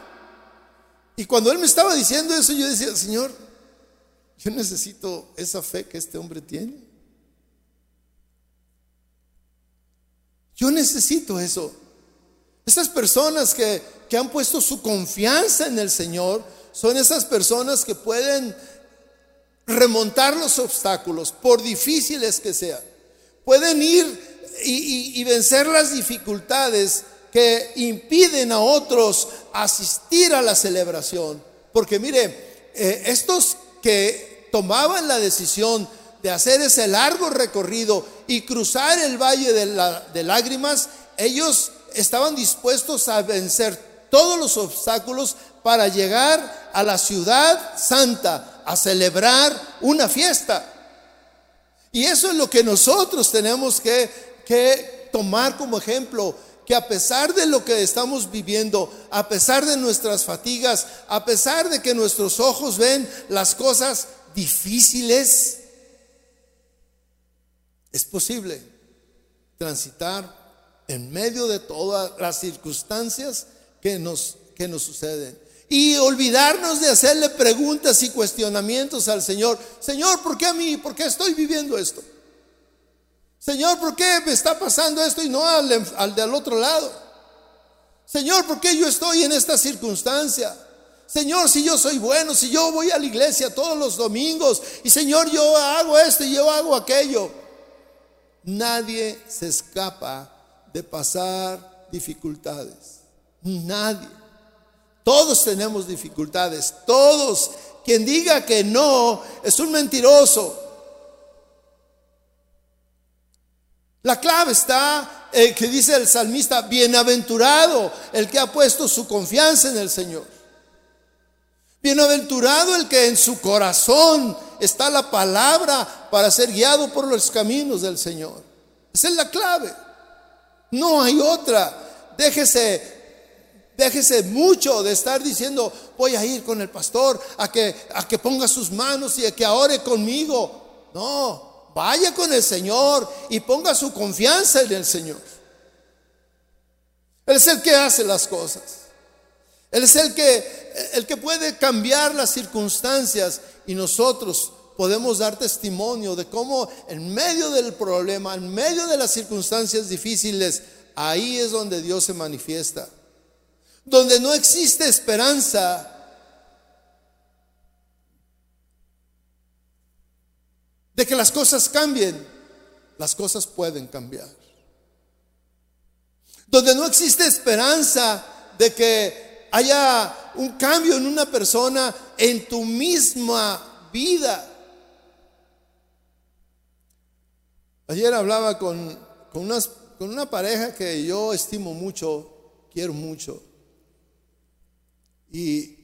A: Y cuando él me estaba diciendo eso, yo decía, Señor, yo necesito esa fe que este hombre tiene. Yo necesito eso. Esas personas que, que han puesto su confianza en el Señor, son esas personas que pueden remontar los obstáculos, por difíciles que sean. Pueden ir y, vencer las dificultades que impiden a otros asistir a la celebración. Porque mire, eh, estos que tomaban la decisión de hacer ese largo recorrido y cruzar el valle de, lágrimas, ellos estaban dispuestos a vencer todos los obstáculos para llegar a la ciudad santa a celebrar una fiesta. Y eso es lo que nosotros tenemos que, tomar como ejemplo, que a pesar de lo que estamos viviendo, a pesar de nuestras fatigas, a pesar de que nuestros ojos ven las cosas difíciles, es posible transitar en medio de todas las circunstancias que nos, que nos suceden y olvidarnos de hacerle preguntas y cuestionamientos al Señor. Señor, ¿por qué a mí? ¿Por qué estoy viviendo esto? Señor, ¿por qué me está pasando esto y no al, al del otro lado? Señor, ¿por qué yo estoy en esta circunstancia? Señor, si yo soy bueno, si yo voy a la iglesia todos los domingos y Señor, yo hago esto y yo hago aquello. Nadie se escapa de pasar dificultades. Nadie. Todos tenemos dificultades, todos. Quien diga que no es un mentiroso. La clave está eh, que dice el salmista, bienaventurado el que ha puesto su confianza en el Señor. Bienaventurado el que en su corazón está la palabra para ser guiado por los caminos del Señor. Esa es la clave. No hay otra. Déjese Déjese mucho de estar diciendo, voy a ir con el pastor a que, a que ponga sus manos y a que ore conmigo. No, vaya con el Señor y ponga su confianza en el Señor. Él es el que hace las cosas. Él es el que, el que puede cambiar las circunstancias y nosotros podemos dar testimonio de cómo en medio del problema, en medio de las circunstancias difíciles, ahí es donde Dios se manifiesta donde no existe esperanza, de que las cosas cambien, las cosas pueden cambiar. Donde no existe esperanza de que haya un cambio en una persona en tu misma vida. Ayer hablaba con, con, con una pareja que yo estimo mucho, quiero mucho. Y,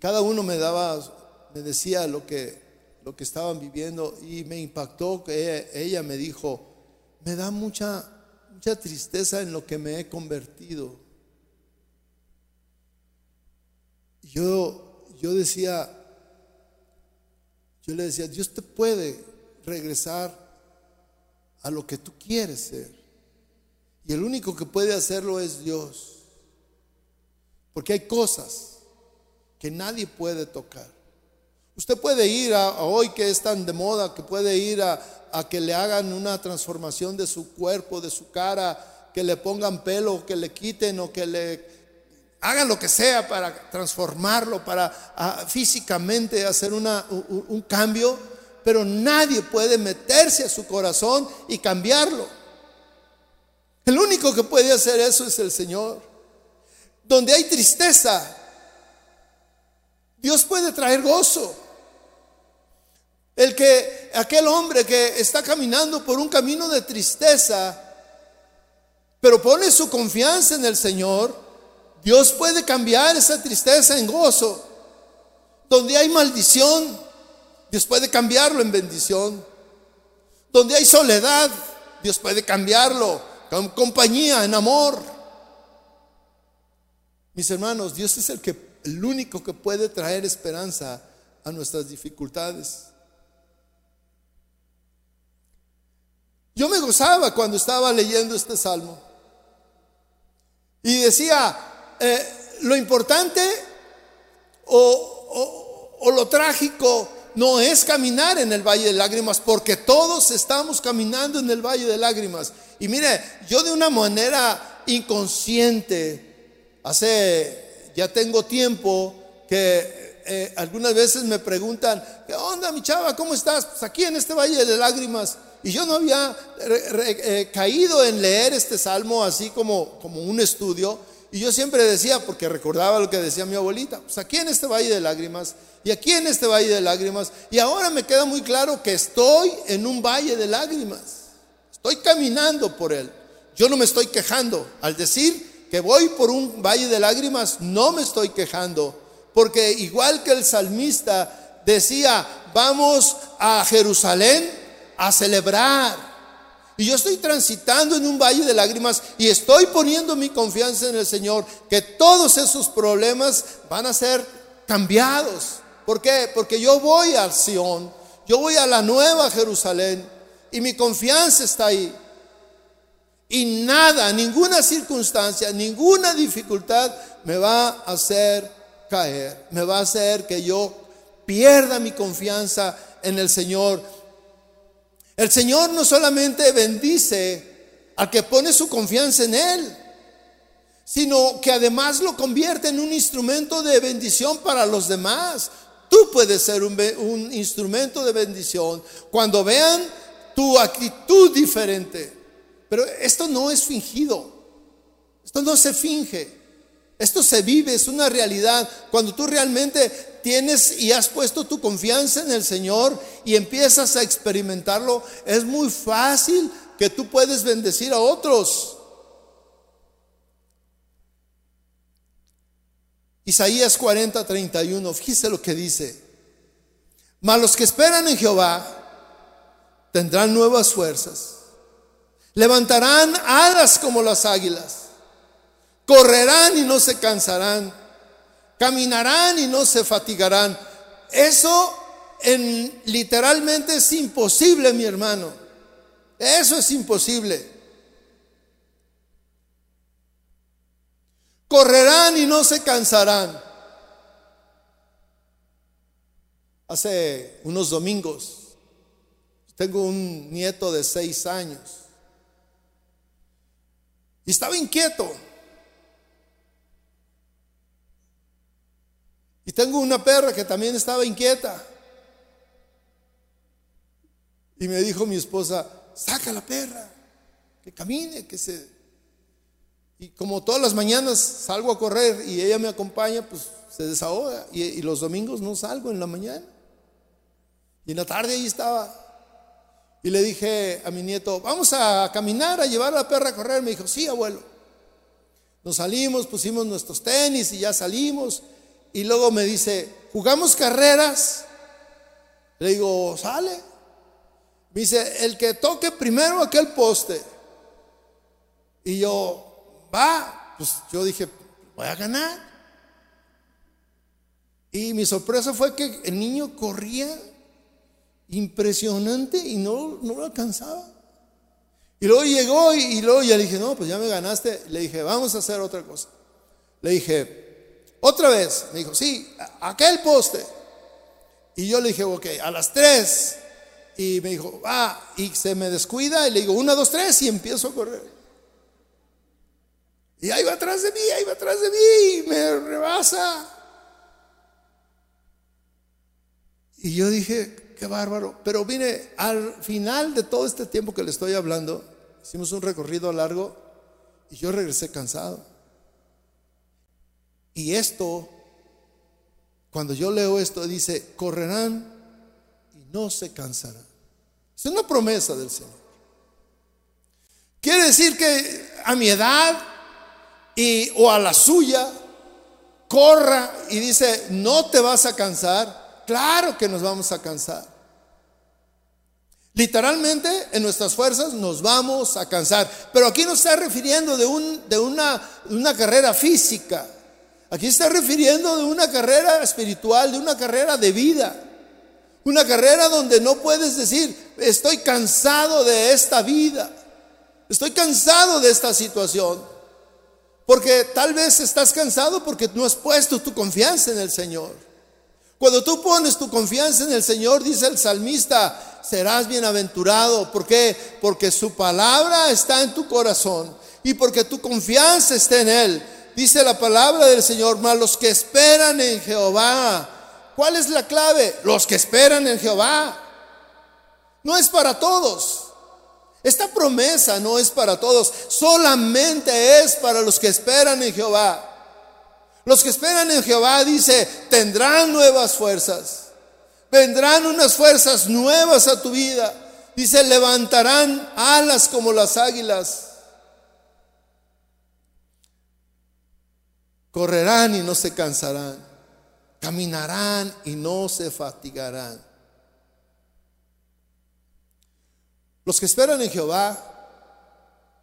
A: cada uno me daba, me decía lo que, lo que estaban viviendo y me impactó que ella, me dijo, me da mucha, mucha tristeza en lo que me he convertido. Yo, yo decía, yo le decía, Dios te puede regresar a lo que tú quieres ser. Y el único que puede hacerlo es Dios. Porque hay cosas que nadie puede tocar. Usted puede ir a, hoy que es tan de moda, que puede ir a, que le hagan una transformación de su cuerpo, de su cara, que le pongan pelo, que le quiten o que le hagan lo que sea para transformarlo, para físicamente hacer una, un, un cambio, pero nadie puede meterse a su corazón y cambiarlo. El único que puede hacer eso es el Señor. Donde hay tristeza, Dios puede traer gozo. El que aquel hombre que está caminando por un camino de tristeza, pero pone su confianza en el Señor, Dios puede cambiar esa tristeza en gozo. Donde hay maldición, Dios puede cambiarlo en bendición. Donde hay soledad, Dios puede cambiarlo con compañía, en amor. Mis hermanos, Dios es el que el único que puede traer esperanza a nuestras dificultades. Yo me gozaba cuando estaba leyendo este salmo y decía, eh, lo importante o, o lo trágico no es caminar en el valle de lágrimas, porque todos estamos caminando en el valle de lágrimas. Y mire, yo de una manera inconsciente, hace ya tengo tiempo que eh, algunas veces me preguntan, ¿qué onda mi chava? ¿Cómo estás? Pues aquí en este valle de lágrimas. Y yo no había eh, caído en leer este salmo así como, como un estudio. Y yo siempre decía, porque recordaba lo que decía mi abuelita, pues aquí en este valle de lágrimas y aquí en este valle de lágrimas. Y ahora me queda muy claro que estoy en un valle de lágrimas. Estoy caminando por él. Yo no me estoy quejando al decir que voy por un valle de lágrimas, no me estoy quejando, porque igual que el salmista decía, vamos a Jerusalén a celebrar. Y yo estoy transitando en un valle de lágrimas y estoy poniendo mi confianza en el Señor, que todos esos problemas van a ser cambiados. ¿Por qué? Porque yo voy al Sión, yo voy a la nueva Jerusalén y mi confianza está ahí. Y nada, ninguna circunstancia, ninguna dificultad me va a hacer caer, me va a hacer que yo pierda mi confianza en el Señor. El Señor no solamente bendice al que pone su confianza en Él, sino que además lo convierte en un instrumento de bendición para los demás. Tú puedes ser un, instrumento de bendición cuando vean tu actitud diferente pero esto no es fingido. Esto no se finge. Esto se vive, es una realidad. Cuando tú realmente tienes y has puesto tu confianza en el Señor y empiezas a experimentarlo, es muy fácil que tú puedes bendecir a otros. Isaías 40, 31, fíjese lo que dice. Mas los que esperan en Jehová tendrán nuevas fuerzas, levantarán alas como las águilas Correrán y no se cansarán. Caminarán y no se fatigarán. Eso en, literalmente es imposible, mi hermano. Eso es imposible. Correrán y no se cansarán. Hace unos domingos, tengo un nieto de seis años y estaba inquieto. Y tengo una perra que también estaba inquieta. Y me dijo mi esposa, saca la perra, que camine, que se y como todas las mañanas salgo a correr y ella me acompaña, pues se desahoga. Y, los domingos no salgo en la mañana. Y en la tarde ahí estaba. Y le dije a mi nieto, vamos a caminar, a llevar a la perra a correr. Me dijo, sí, abuelo. Nos salimos, pusimos nuestros tenis y ya salimos. Y luego me dice, ¿jugamos carreras? Le digo, sale. Me dice, el que toque primero aquel poste. Y yo, va, pues yo dije, voy a ganar. Y mi sorpresa fue que el niño corría impresionante y no, no lo alcanzaba. Y luego llegó y, luego ya le dije, no, pues ya me ganaste. Le dije, vamos a hacer otra cosa. Le dije, otra vez. Me dijo, sí, aquel poste. Y yo le dije, ok, a las tres. Y me dijo, ah, y se me descuida. Y le digo, una, dos, tres. Y empiezo a correr. Y ahí va atrás de mí, ahí va atrás de mí, y me rebasa. Y yo dije, qué bárbaro. Pero vine al final de todo este tiempo que le estoy hablando, hicimos un recorrido largo y yo regresé cansado. Y esto, cuando yo leo esto, dice, correrán y no se cansarán. Es una promesa del Señor. Quiere decir que a mi edad, y, o a la suya, corra y dice, no te vas a cansar. Claro que nos vamos a cansar. Literalmente en nuestras fuerzas nos vamos a cansar. Pero aquí no está refiriendo de, un, de una, una carrera física. Aquí está refiriendo de una carrera espiritual, de una carrera de vida. Una carrera donde no puedes decir, estoy cansado de esta vida. Estoy cansado de esta situación. Porque tal vez estás cansado porque no has puesto tu confianza en el Señor. Cuando tú pones tu confianza en el Señor, dice el salmista, serás bienaventurado. ¿Por qué? Porque su palabra está en tu corazón y porque tu confianza está en Él. Dice la palabra del Señor, mas los que esperan en Jehová. ¿Cuál es la clave? Los que esperan en Jehová. No es para todos. Esta promesa no es para todos, solamente es para los que esperan en Jehová. Los que esperan en Jehová, dice, tendrán nuevas fuerzas. Vendrán unas fuerzas nuevas a tu vida. Dice, levantarán alas como las águilas. Correrán y no se cansarán. Caminarán y no se fatigarán. Los que esperan en Jehová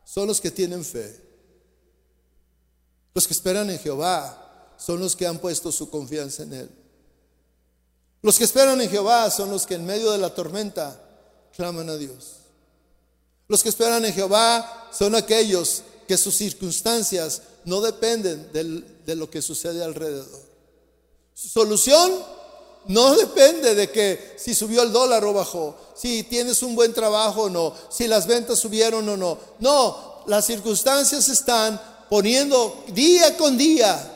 A: son los que tienen fe. Los que esperan en Jehová son los que han puesto su confianza en Él. Los que esperan en Jehová son los que en medio de la tormenta claman a Dios. Los que esperan en Jehová son aquellos que sus circunstancias no dependen de lo que sucede alrededor. Su solución no depende de que si subió el dólar o bajó, si tienes un buen trabajo o no, si las ventas subieron o no. No, las circunstancias están poniendo día con día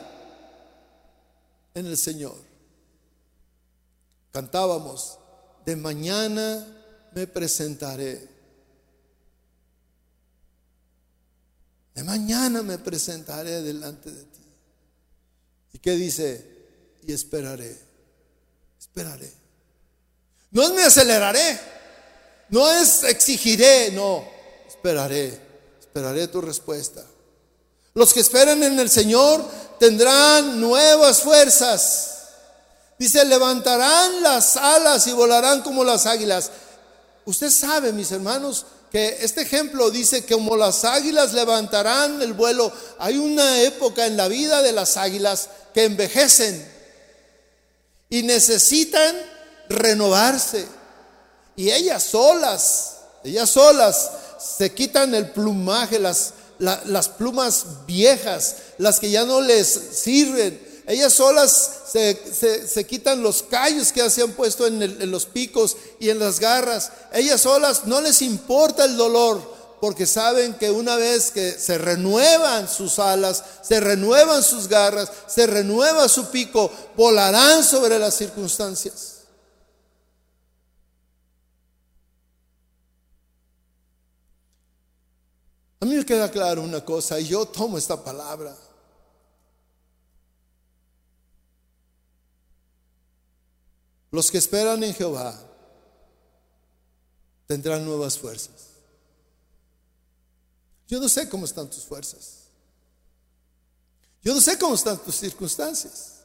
A: en el Señor. Cantábamos, de mañana me presentaré. De mañana me presentaré delante de ti. ¿Y qué dice? Y esperaré esperaré. No es me aceleraré, no es exigiré, no, esperaré, esperaré tu respuesta. Los que esperan en el Señor tendrán nuevas fuerzas. Dice, levantarán las alas y volarán como las águilas. Usted sabe, mis hermanos, que este ejemplo dice que como las águilas levantarán el vuelo, hay una época en la vida de las águilas que envejecen y necesitan renovarse. Y ellas solas, ellas solas se quitan el plumaje, las, las plumas viejas, las que ya no les sirven. Ellas solas se, quitan los callos que se han puesto en, en los picos y en las garras. Ellas solas no les importa el dolor porque saben que una vez que se renuevan sus alas, se renuevan sus garras, se renueva su pico, volarán sobre las circunstancias. A mí me queda claro una cosa y yo tomo esta palabra. Los que esperan en Jehová tendrán nuevas fuerzas. Yo no sé cómo están tus fuerzas. Yo no sé cómo están tus circunstancias.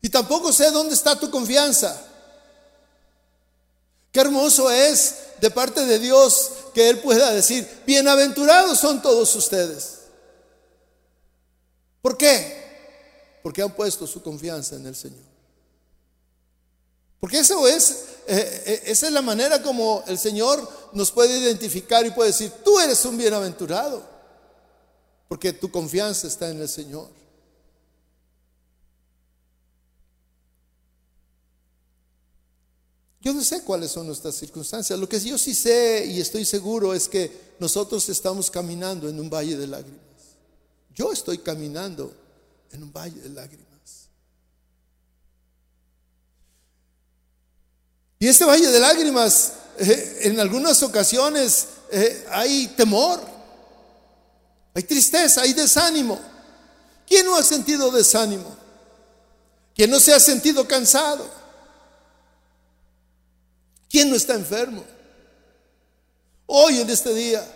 A: Y tampoco sé dónde está tu confianza. Qué hermoso es de parte de Dios que Él pueda decir, bienaventurados son todos ustedes. ¿Por qué? Porque han puesto su confianza en el Señor. Porque eso es, eh, eh, esa es la manera como el Señor nos puede identificar y puede decir, tú eres un bienaventurado, porque tu confianza está en el Señor. Yo no sé cuáles son nuestras circunstancias. Lo que yo sí sé y estoy seguro es que nosotros estamos caminando en un valle de lágrimas. Yo estoy caminando en un valle de lágrimas. Y este valle de lágrimas, eh, en algunas ocasiones eh, hay temor, hay tristeza, hay desánimo. ¿Quién no ha sentido desánimo? ¿Quién no se ha sentido cansado? ¿Quién no está enfermo? Hoy en este día.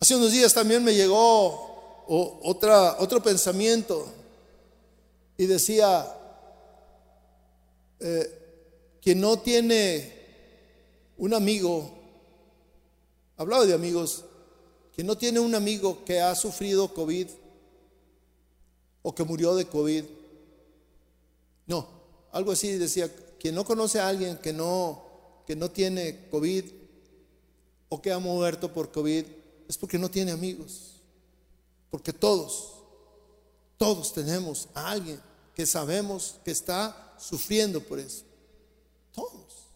A: Hace unos días también me llegó otra, otro pensamiento y decía, eh, quien no tiene un amigo, hablaba de amigos, quien no tiene un amigo que ha sufrido COVID o que murió de COVID, no, algo así decía, quien no conoce a alguien que no, que no tiene COVID o que ha muerto por COVID, es porque no tiene amigos. Porque todos, todos tenemos a alguien que sabemos que está sufriendo por eso. Todos.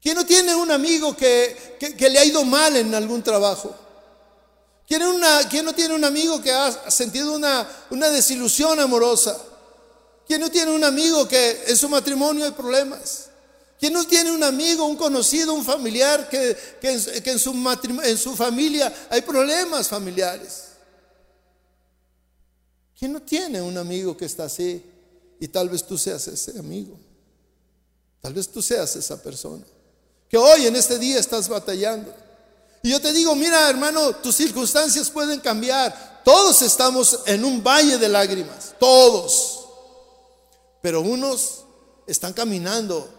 A: ¿Quién no tiene un amigo que, le ha ido mal en algún trabajo? ¿Quién, una, ¿Quién, no tiene un amigo que ha sentido una, una desilusión amorosa? ¿Quién no tiene un amigo que en su matrimonio hay problemas? ¿Quién no tiene un amigo, un conocido, un familiar que, en, su en su familia hay problemas familiares? ¿Quién no tiene un amigo que está así? Y tal vez tú seas ese amigo. Tal vez tú seas esa persona. Que hoy en este día estás batallando. Y yo te digo, mira hermano, tus circunstancias pueden cambiar. Todos estamos en un valle de lágrimas. Todos. Pero unos están caminando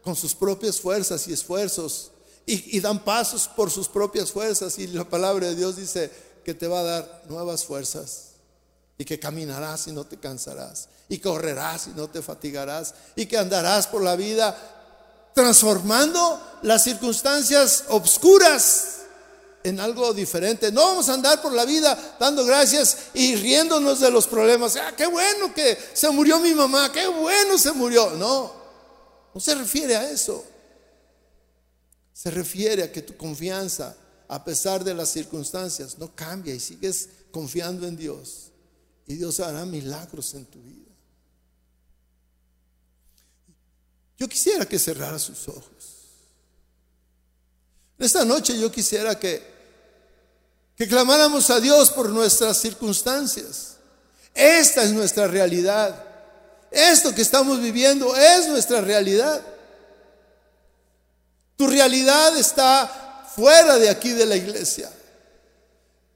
A: con sus propias fuerzas y esfuerzos y, dan pasos por sus propias fuerzas y la palabra de Dios dice que te va a dar nuevas fuerzas y que caminarás y no te cansarás y correrás y no te fatigarás y que andarás por la vida transformando las circunstancias obscuras en algo diferente. No vamos a andar por la vida dando gracias y riéndonos de los problemas. Ah, qué bueno que se murió mi mamá, qué bueno se murió. No, no se refiere a eso. Se refiere a que tu confianza, a pesar de las circunstancias, no cambia y sigues confiando en Dios. Y Dios hará milagros en tu vida. Yo quisiera que cerrara sus ojos. Esta noche yo quisiera que, que clamáramos a Dios por nuestras circunstancias. Esta es nuestra realidad. Esto que estamos viviendo es nuestra realidad. Tu realidad está fuera de aquí de la iglesia.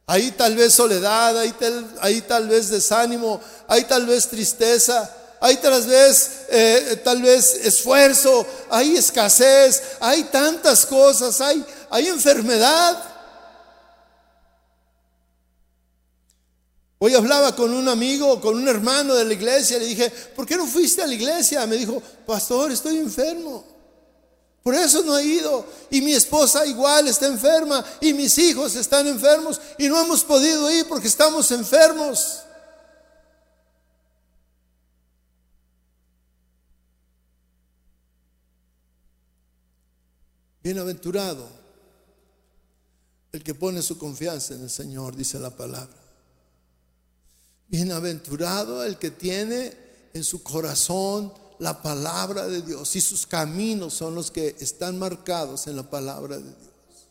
A: Hay tal vez soledad, hay tal, tal vez desánimo, hay tal vez tristeza, hay tal vez, eh, tal vez esfuerzo, hay escasez, hay tantas cosas, hay, hay enfermedad. Hoy hablaba con un amigo, con un hermano de la iglesia, le dije, ¿por qué no fuiste a la iglesia? Me dijo, pastor, estoy enfermo. Por eso no he ido. Y mi esposa igual está enferma. Y mis hijos están enfermos. Y no hemos podido ir porque estamos enfermos. Bienaventurado el que pone su confianza en el Señor, dice la palabra. Bienaventurado el que tiene en su corazón la palabra de Dios y sus caminos son los que están marcados en la palabra de Dios.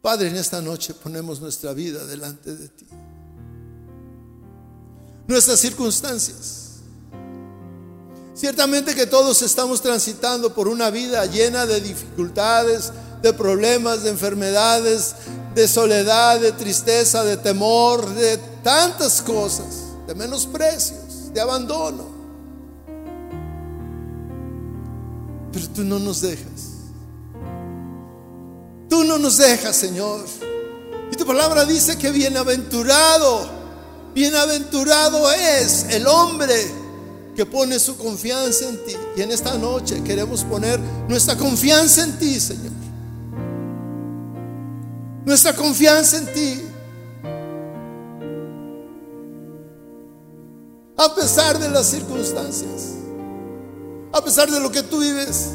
A: Padre, en esta noche ponemos nuestra vida delante de ti. Nuestras circunstancias. Ciertamente que todos estamos transitando por una vida llena de dificultades, de problemas, de enfermedades, de soledad, de tristeza, de temor, de tantas cosas, de menosprecios, de abandono. Pero tú no nos dejas. Tú no nos dejas, Señor. Y tu palabra dice que bienaventurado, bienaventurado es el hombre que pone su confianza en ti. Y en esta noche queremos poner nuestra confianza en ti, Señor. Nuestra confianza en ti. A pesar de las circunstancias a pesar de lo que tú vives.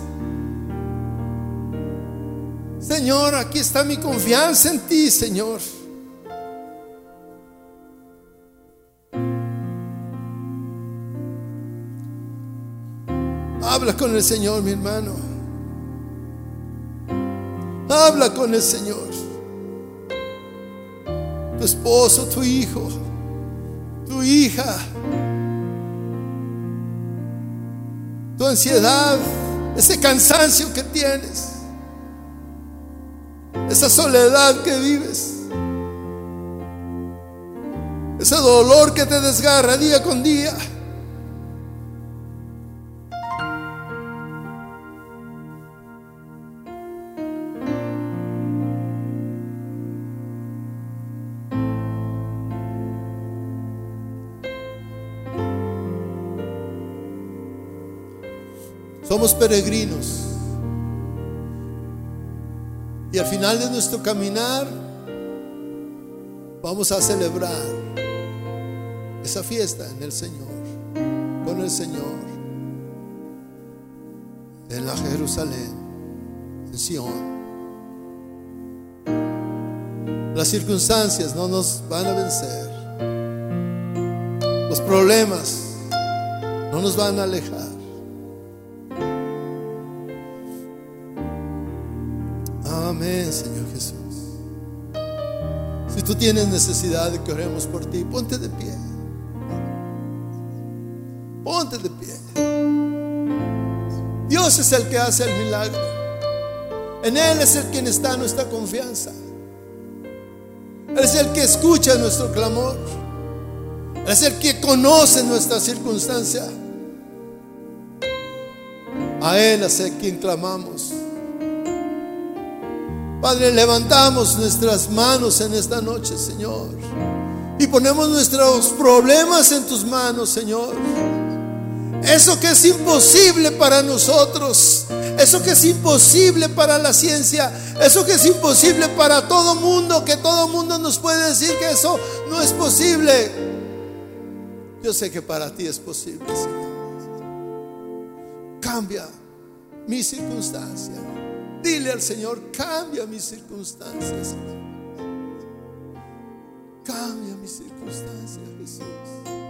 A: Señor, aquí está mi confianza en ti, Señor. Habla con el Señor, mi hermano. Habla con el Señor. Tu esposo, tu hijo, tu hija. Tu ansiedad, ese cansancio que tienes, esa soledad que vives, ese dolor que te desgarra día con día. Somos peregrinos. Y al final de nuestro caminar vamos a celebrar esa fiesta en el Señor, con el Señor, en la Jerusalén, en Sion. Las circunstancias no nos van a vencer. Los problemas no nos van a alejar. Tienes necesidad de que oremos por ti, ponte de pie. Ponte de pie. Dios es el que hace el milagro. En Él es el quien está nuestra confianza. Él es el que escucha nuestro clamor. Él es el que conoce nuestra circunstancia. A Él es el quien clamamos. Padre, levantamos nuestras manos en esta noche, Señor. Y ponemos nuestros problemas en tus manos, Señor. Eso que es imposible para nosotros. Eso que es imposible para la ciencia. Eso que es imposible para todo mundo. Que todo mundo nos puede decir que eso no es posible. Yo sé que para ti es posible, Señor. Cambia mi circunstancia. Dile al Señor, cambia mis circunstancias. Cambia mis circunstancias, Jesús.